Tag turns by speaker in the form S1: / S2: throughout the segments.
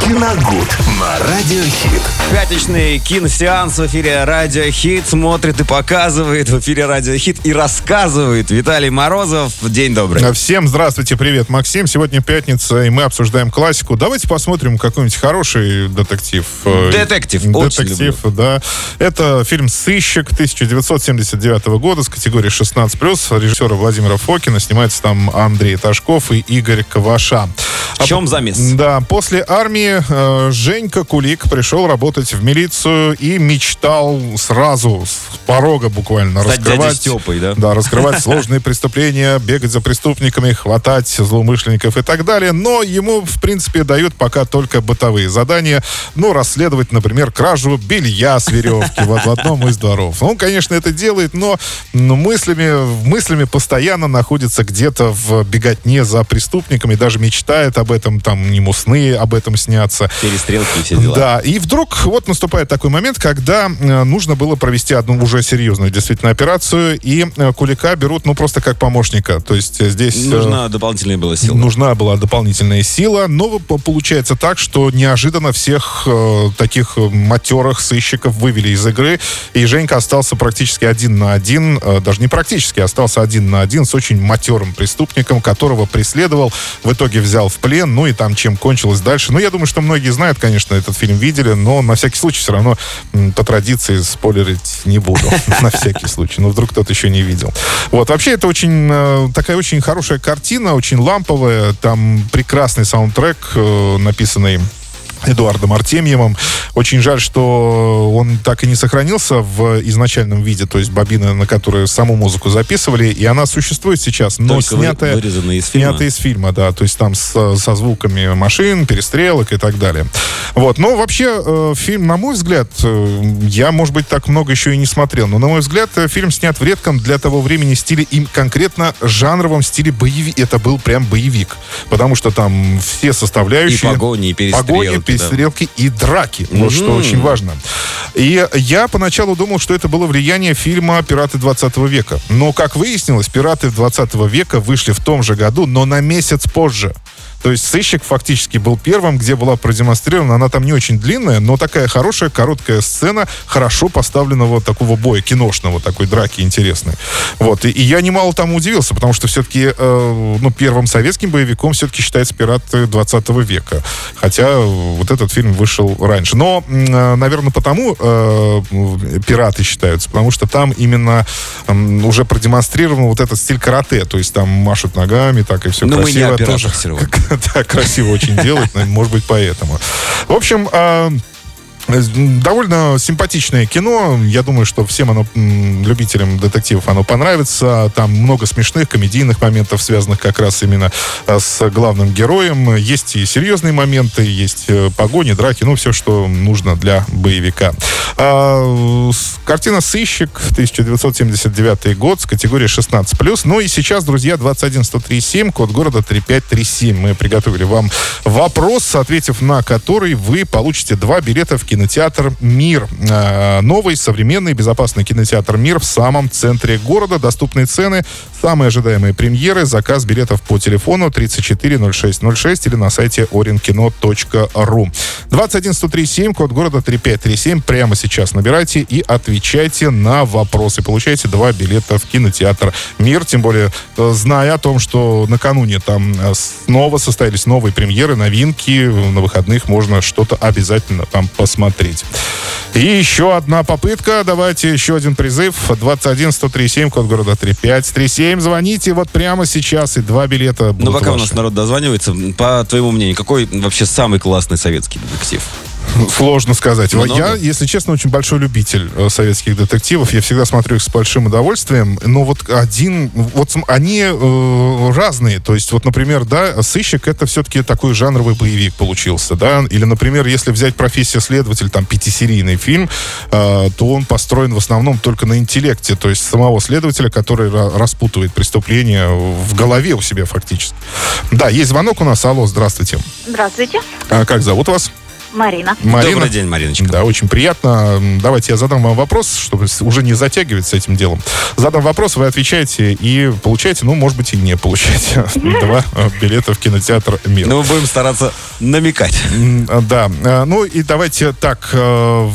S1: Киногуд на Радиохит.
S2: Пятничный киносеанс в эфире Радио Хит смотрит и показывает в эфире Радио Хит и рассказывает Виталий Морозов. День добрый.
S3: Всем здравствуйте, привет, Максим. Сегодня пятница, и мы обсуждаем классику. Давайте посмотрим какой-нибудь хороший детектив. Э,
S2: Детектив, очень
S3: Детектив, да. Это фильм «Сыщик» 1979 года с категории 16+. Режиссера Владимира Фокина. Снимается там Андрей Ташков и Игорь Кваша.
S2: В чем замес?
S3: Да, после армии э, Женька Кулик пришел работать в милицию и мечтал сразу с порога буквально
S2: Стать
S3: раскрывать,
S2: Степой, да?
S3: да, раскрывать сложные преступления, бегать за преступниками, хватать злоумышленников и так далее. Но ему, в принципе, дают пока только бытовые задания. Ну, расследовать, например, кражу белья с веревки вот в одном из дворов. Он, конечно, это делает, но но мыслями, мыслями постоянно находится где-то в беготне за преступниками, даже мечтает об этом, там, ему сны об этом снятся.
S2: Перестрелки и все дела.
S3: Да, и вдруг вот наступает такой момент, когда э, нужно было провести одну уже серьезную действительно операцию, и э, Кулика берут, ну, просто как помощника. То есть э, здесь...
S2: Нужна дополнительная была сила.
S3: Нужна была дополнительная сила, но по- получается так, что неожиданно всех таких матерых сыщиков вывели из игры, и Женька остался практически один на один, даже не практически, остался один на один с очень матерым преступником, которого преследовал, в итоге взял в плен, ну и там чем кончилось дальше. Ну, я думаю, что многие знают, конечно, этот фильм видели, но на всякий случай все равно по традиции спойлерить не буду, на всякий случай. Ну, вдруг кто-то еще не видел. Вот, вообще, это очень э, такая очень хорошая картина, очень ламповая. Там прекрасный саундтрек, э, написанный Эдуардом Артемьевым. Очень жаль, что он так и не сохранился в изначальном виде, то есть бобина, на которую саму музыку записывали, и она существует сейчас, но
S2: Только
S3: снятая,
S2: вырезанная из фильма.
S3: снятая из фильма, да, то есть там с- со звуками машин, перестрелок и так далее. Вот, но вообще э, фильм, на мой взгляд, э, я, может быть, так много еще и не смотрел, но, на мой взгляд, э, фильм снят в редком для того времени стиле, им конкретно жанровом стиле боевик. Это был прям боевик, потому что там все
S2: И
S3: составляющие...
S2: погони, и перестрелки.
S3: Погони,
S2: да.
S3: перестрелки и драки. Вот что очень важно. И я поначалу думал, что это было влияние фильма «Пираты 20 века». Но, как выяснилось, «Пираты 20 века» вышли в том же году, но на месяц позже. То есть «Сыщик» фактически был первым, где была продемонстрирована, она там не очень длинная, но такая хорошая, короткая сцена хорошо поставленного такого боя, киношного, такой драки интересной. Вот. И, и я немало там удивился, потому что все-таки, э, ну, первым советским боевиком все-таки считается «Пираты 20 века». Хотя э, вот этот фильм вышел раньше. Но, наверное, потому э, «Пираты» считаются, потому что там именно м, уже продемонстрирован вот этот стиль карате, то есть там машут ногами, так и все
S2: Но мы не
S3: красиво.
S2: о пиратах
S3: тоже.
S2: сегодня.
S3: Да, красиво очень делать, может быть, поэтому. В общем, а, Довольно симпатичное кино. Я думаю, что всем оно, любителям детективов, оно понравится. Там много смешных комедийных моментов, связанных как раз именно а, с главным героем. Есть и серьезные моменты, есть э, погони, драки, ну, все, что нужно для боевика. А, Картина «Сыщик», 1979 год, с категории 16+. Ну и сейчас, друзья, 21137, код города 3537. Мы приготовили вам вопрос, ответив на который вы получите два билета в кинотеатр «Мир». А, Новый, современный, безопасный кинотеатр «Мир» в самом центре города. Доступные цены, самые ожидаемые премьеры, заказ билетов по телефону 340606 или на сайте orinkino.ru. 21137, код города 3537. Прямо сейчас набирайте и отвечайте на вопросы. Получайте два билета в кинотеатр «Мир». Тем более, э, зная о том, что накануне там э, снова состоялись новые премьеры, новинки. На выходных можно что-то обязательно там посмотреть. И еще одна попытка. Давайте еще один призыв. 21137, код города 3537. Звоните вот прямо сейчас, и два билета будут
S2: Ну, пока у
S3: ваши.
S2: нас народ дозванивается, по твоему мнению, какой вообще самый классный советский детектив?
S3: Сложно сказать.
S2: Много?
S3: Я, если честно, очень большой любитель э, советских детективов. Я всегда смотрю их с большим удовольствием. Но вот один... Вот они э, разные. То есть, вот, например, да, «Сыщик» — это все-таки такой жанровый боевик получился, да. Или, например, если взять «Профессия следователь», там, пятисерийный фильм, э, то он построен в основном только на интеллекте. То есть, самого следователя, который ра- распутывает преступление в голове у себя фактически. Да, есть звонок у нас. Алло, здравствуйте.
S4: Здравствуйте.
S3: А как зовут вас?
S4: Марина.
S3: Марина.
S2: Добрый день, Мариночка.
S3: Да, очень приятно. Давайте я задам вам вопрос, чтобы уже не затягивать с этим делом. Задам вопрос, вы отвечаете и получаете, ну, может быть, и не получаете два э, билета в кинотеатр «Мир».
S2: Ну, мы будем стараться намекать.
S3: А, Да. Э, Ну и давайте так. э,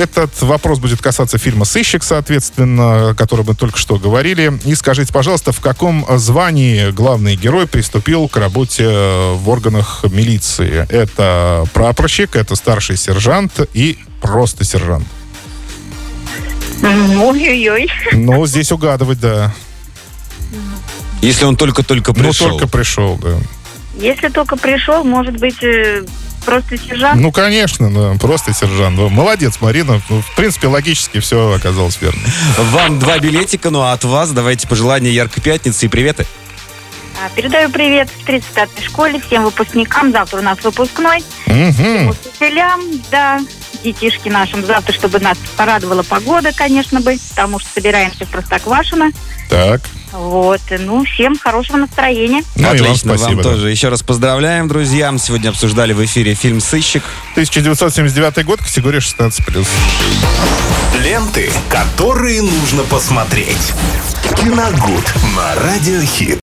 S3: Этот вопрос будет касаться фильма «Сыщик», соответственно, о котором мы только что говорили. И скажите, пожалуйста, в каком звании главный герой приступил к работе э, в органах милиции? Это прапорщик, это старший сержант и просто сержант.
S4: Ой-ой-ой.
S3: Ну, здесь угадывать, да.
S2: Если он только-только пришел.
S3: Ну, только пришел, да.
S4: Если только пришел, может быть, э, просто сержант.
S3: Ну, конечно, да, просто сержант. Ну, Молодец, Марина. Ну, В принципе, логически все оказалось верно.
S2: Вам два билетика, ну а от вас давайте пожелания яркой пятницы и приветы.
S4: А, Передаю привет в 35-й школе, всем выпускникам. Завтра у нас выпускной.
S3: Мгм.
S4: Учителям, да, детишки нашим. Завтра, чтобы нас порадовала погода, конечно бы, потому что собираемся в Простоквашино.
S3: Так.
S4: Вот, ну, всем хорошего настроения.
S3: Ну, и вам
S2: Отлично,
S3: спасибо. да.
S2: тоже. Еще раз поздравляем, друзья. Сегодня обсуждали в эфире фильм «Сыщик».
S3: 1979 год, категория 16+.
S1: Ленты, которые нужно посмотреть. Киногуд на Радиохит.